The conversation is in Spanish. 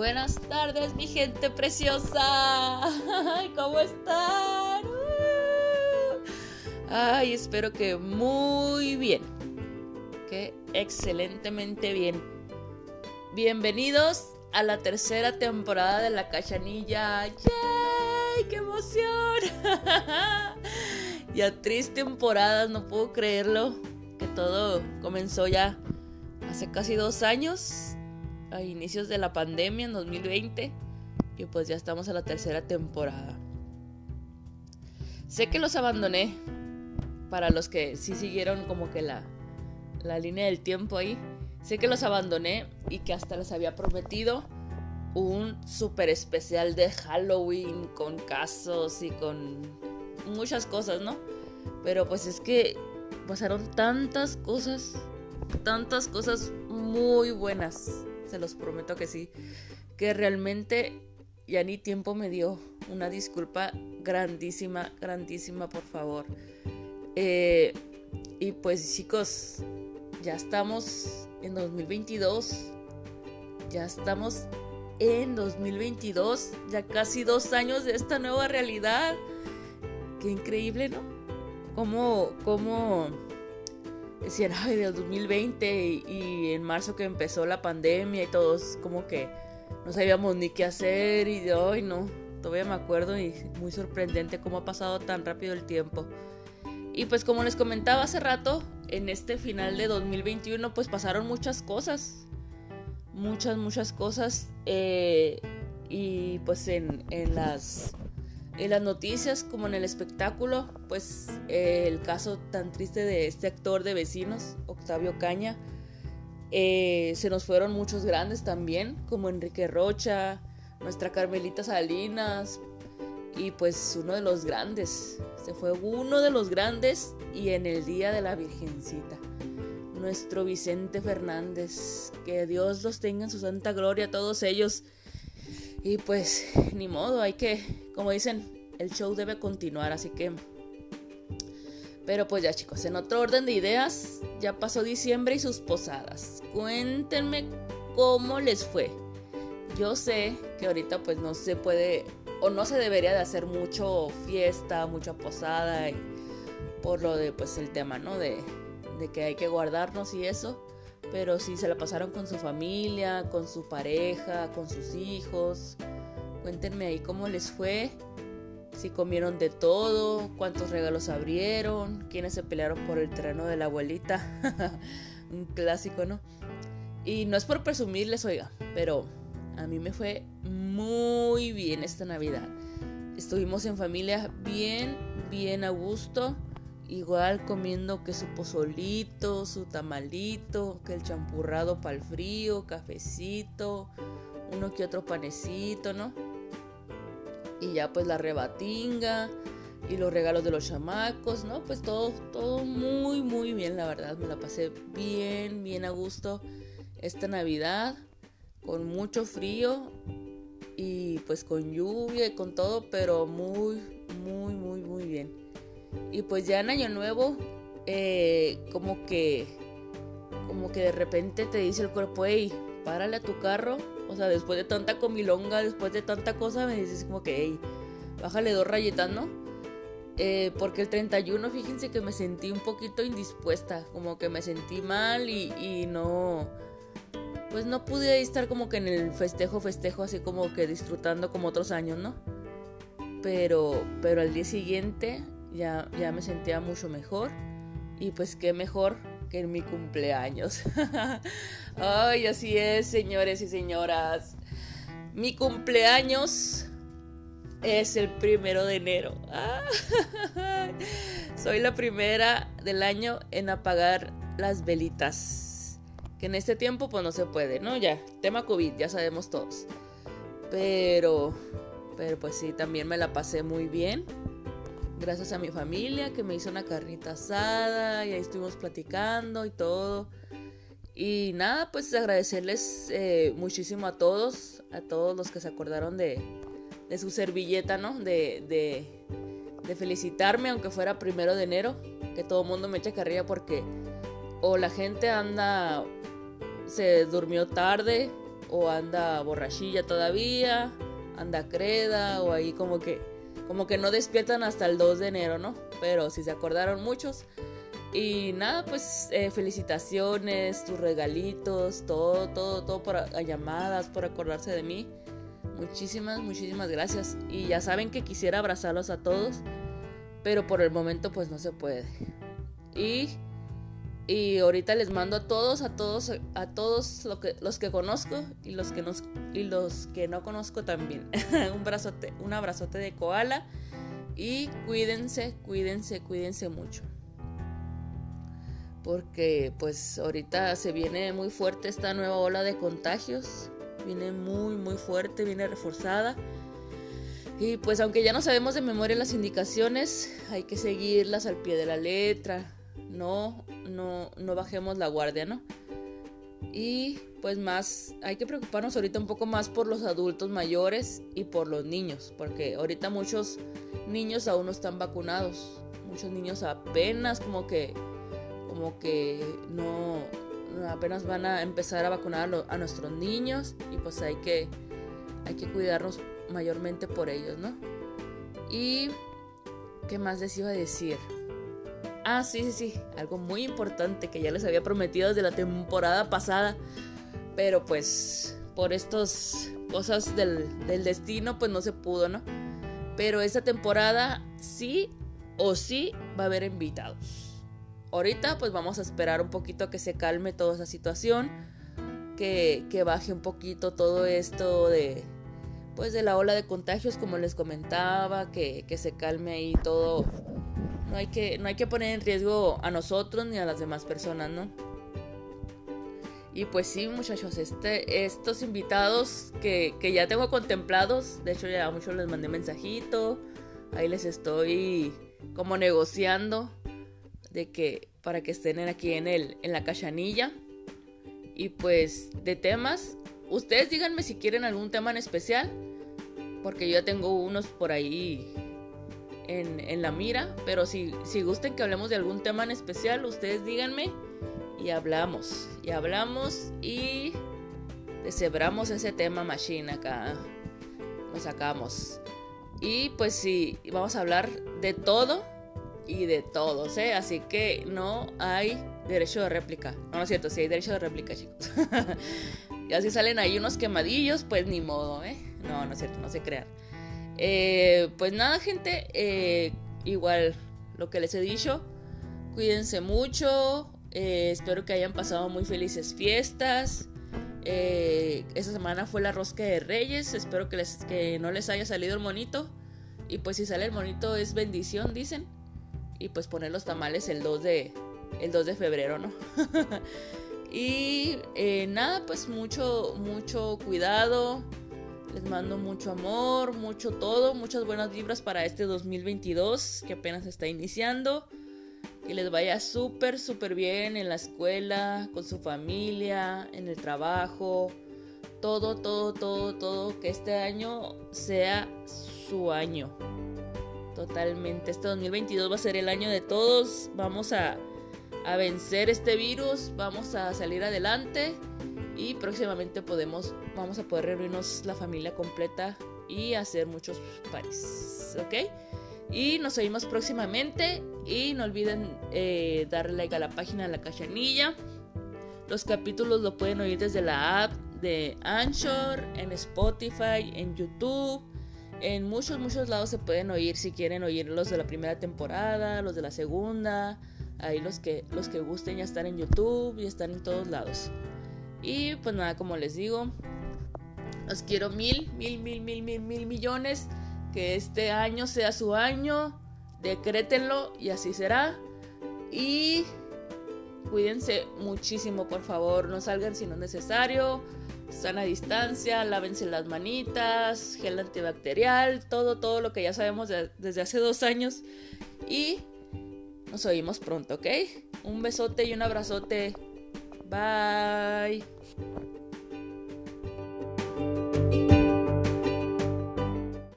Buenas tardes, mi gente preciosa. ¿Cómo están? Uh. Ay, espero que muy bien. Que excelentemente bien. Bienvenidos a la tercera temporada de La Cachanilla. ¡Yay! ¡Qué emoción! ya tres temporadas, no puedo creerlo. Que todo comenzó ya hace casi dos años a inicios de la pandemia en 2020 y pues ya estamos a la tercera temporada. Sé que los abandoné para los que sí siguieron como que la, la línea del tiempo ahí. Sé que los abandoné y que hasta les había prometido un super especial de Halloween con casos y con muchas cosas, ¿no? Pero pues es que pasaron tantas cosas, tantas cosas muy buenas se los prometo que sí, que realmente ya ni tiempo me dio. Una disculpa grandísima, grandísima, por favor. Eh, y pues chicos, ya estamos en 2022. Ya estamos en 2022. Ya casi dos años de esta nueva realidad. Qué increíble, ¿no? Cómo, cómo decían, ay, del 2020 y, en marzo que empezó la pandemia y todos como que no sabíamos ni qué hacer y de hoy no, todavía me acuerdo y muy sorprendente cómo ha pasado tan rápido el tiempo. Y pues como les comentaba hace rato, en este final de 2021 pues pasaron muchas cosas, muchas, muchas cosas eh, y pues en, en las en las noticias como en el espectáculo, pues eh, el caso tan triste de este actor de vecinos, Octavio Caña, eh, se nos fueron muchos grandes también, como Enrique Rocha, nuestra Carmelita Salinas, y pues uno de los grandes, se fue uno de los grandes y en el Día de la Virgencita, nuestro Vicente Fernández, que Dios los tenga en su santa gloria todos ellos. Y pues ni modo, hay que como dicen, el show debe continuar, así que... Pero pues ya chicos, en otro orden de ideas, ya pasó diciembre y sus posadas. Cuéntenme cómo les fue. Yo sé que ahorita pues no se puede o no se debería de hacer mucho fiesta, mucha posada por lo de pues el tema, ¿no? De, de que hay que guardarnos y eso. Pero si se la pasaron con su familia, con su pareja, con sus hijos, Cuéntenme ahí cómo les fue, si comieron de todo, cuántos regalos abrieron, quiénes se pelearon por el terreno de la abuelita. Un clásico, ¿no? Y no es por presumirles, oiga, pero a mí me fue muy bien esta Navidad. Estuvimos en familia bien, bien a gusto. Igual comiendo que su pozolito, su tamalito, que el champurrado para el frío, cafecito, uno que otro panecito, ¿no? y ya pues la rebatinga y los regalos de los chamacos, ¿no? Pues todo, todo muy, muy bien, la verdad. Me la pasé bien, bien a gusto esta Navidad, con mucho frío y pues con lluvia y con todo, pero muy, muy, muy, muy bien. Y pues ya en Año Nuevo, eh, como que, como que de repente te dice el cuerpo, hey, párale a tu carro o sea, después de tanta comilonga, después de tanta cosa, me dices como que, hey, bájale dos rayitas, ¿no? Eh, porque el 31, fíjense que me sentí un poquito indispuesta, como que me sentí mal y, y no, pues no pude estar como que en el festejo, festejo, así como que disfrutando como otros años, ¿no? Pero, pero al día siguiente ya, ya me sentía mucho mejor y pues qué mejor que en mi cumpleaños. Ay, así es, señores y señoras. Mi cumpleaños es el primero de enero. Soy la primera del año en apagar las velitas. Que en este tiempo pues no se puede, ¿no? Ya, tema COVID, ya sabemos todos. Pero, pero pues sí, también me la pasé muy bien gracias a mi familia que me hizo una carnita asada y ahí estuvimos platicando y todo. Y nada, pues agradecerles eh, muchísimo a todos, a todos los que se acordaron de, de su servilleta, ¿no? De, de, felicitarme, aunque fuera primero de enero, que todo el mundo me echa carrilla porque o la gente anda, se durmió tarde, o anda borrachilla todavía, anda creda o ahí como que como que no despiertan hasta el 2 de enero, ¿no? Pero si se acordaron muchos. Y nada, pues eh, felicitaciones, tus regalitos, todo, todo, todo por llamadas, por acordarse de mí. Muchísimas, muchísimas gracias. Y ya saben que quisiera abrazarlos a todos, pero por el momento pues no se puede. Y y ahorita les mando a todos, a todos, a todos lo que, los que conozco y los que, nos, y los que no conozco también. un, brazote, un abrazote de koala. Y cuídense, cuídense, cuídense mucho. Porque pues ahorita se viene muy fuerte esta nueva ola de contagios. Viene muy, muy fuerte, viene reforzada. Y pues aunque ya no sabemos de memoria las indicaciones, hay que seguirlas al pie de la letra no, no, no bajemos la guardia, ¿no? Y pues más, hay que preocuparnos ahorita un poco más por los adultos mayores y por los niños, porque ahorita muchos niños aún no están vacunados, muchos niños apenas como que, como que no, apenas van a empezar a vacunar a, nuestros niños y pues hay que, hay que cuidarnos mayormente por ellos, ¿no? Y, ¿qué más les iba a decir? Ah, sí, sí, sí. Algo muy importante que ya les había prometido desde la temporada pasada. Pero pues por estas cosas del, destino pues no se pudo, ¿no? Pero esta temporada sí o sí va a haber invitados. Ahorita pues vamos a esperar un poquito a que se calme toda esa situación. Que, baje un poquito todo esto de pues de la ola de contagios como les comentaba. Que, que se calme ahí todo no hay que, no hay que poner en riesgo a nosotros ni a las demás personas, ¿no? Y pues sí, muchachos, este, estos invitados que, ya tengo contemplados, de hecho ya a muchos les mandé mensajito, ahí les estoy como negociando de que para que estén aquí en el en la cachanilla. Y pues de temas, ustedes díganme si quieren algún tema en especial, porque yo ya tengo unos por ahí en, la mira, pero si, si gusten que hablemos de algún tema en especial, ustedes díganme y hablamos. Y hablamos y deshebramos ese tema machine acá. Lo sacamos. Y pues sí, vamos a hablar de todo y de todos, ¿eh? Así que no hay derecho de réplica. No, no es cierto, sí hay derecho de réplica, chicos. y así salen ahí unos quemadillos, pues ni modo, ¿eh? No, no es cierto, no se crean. Eh, pues nada, gente, eh, igual lo que les he dicho, cuídense mucho, eh, espero que hayan pasado muy felices fiestas. esta semana fue la rosca de Reyes, espero que, les, que no les haya salido el monito. Y pues si sale el monito es bendición, dicen. Y pues poner los tamales el 2 de, el 2 de febrero, ¿no? y nada, pues mucho, mucho cuidado. Les mando mucho amor, mucho todo, muchas buenas vibras para este 2022 que apenas está iniciando. Que les vaya súper, súper bien en la escuela, con su familia, en el trabajo. Todo, todo, todo, todo. Que este año sea su año. Totalmente. Este 2022 va a ser el año de todos. Vamos a, a vencer este virus. Vamos a salir adelante y próximamente podemos, vamos a poder reunirnos la familia completa y hacer muchos pares, ¿ok? Y nos oímos próximamente y no olviden eh, darle like a la página de la cachanilla. Los capítulos lo pueden oír desde la app de Anchor, en Spotify, en YouTube. En muchos, muchos lados se pueden oír si quieren oír los de la primera temporada, los de la segunda. Ahí los que, los que gusten ya están en YouTube y están en todos lados. Y pues nada, como les digo, los quiero mil, mil, mil, mil, mil, mil millones. Que este año sea su año. Decrétenlo y así será. Y cuídense muchísimo, por favor. No salgan si no es necesario. Sana distancia, lávense las manitas, gel antibacterial, todo, todo lo que ya sabemos desde hace dos años. Y nos oímos pronto, ¿ok? Un besote y un abrazote Bye.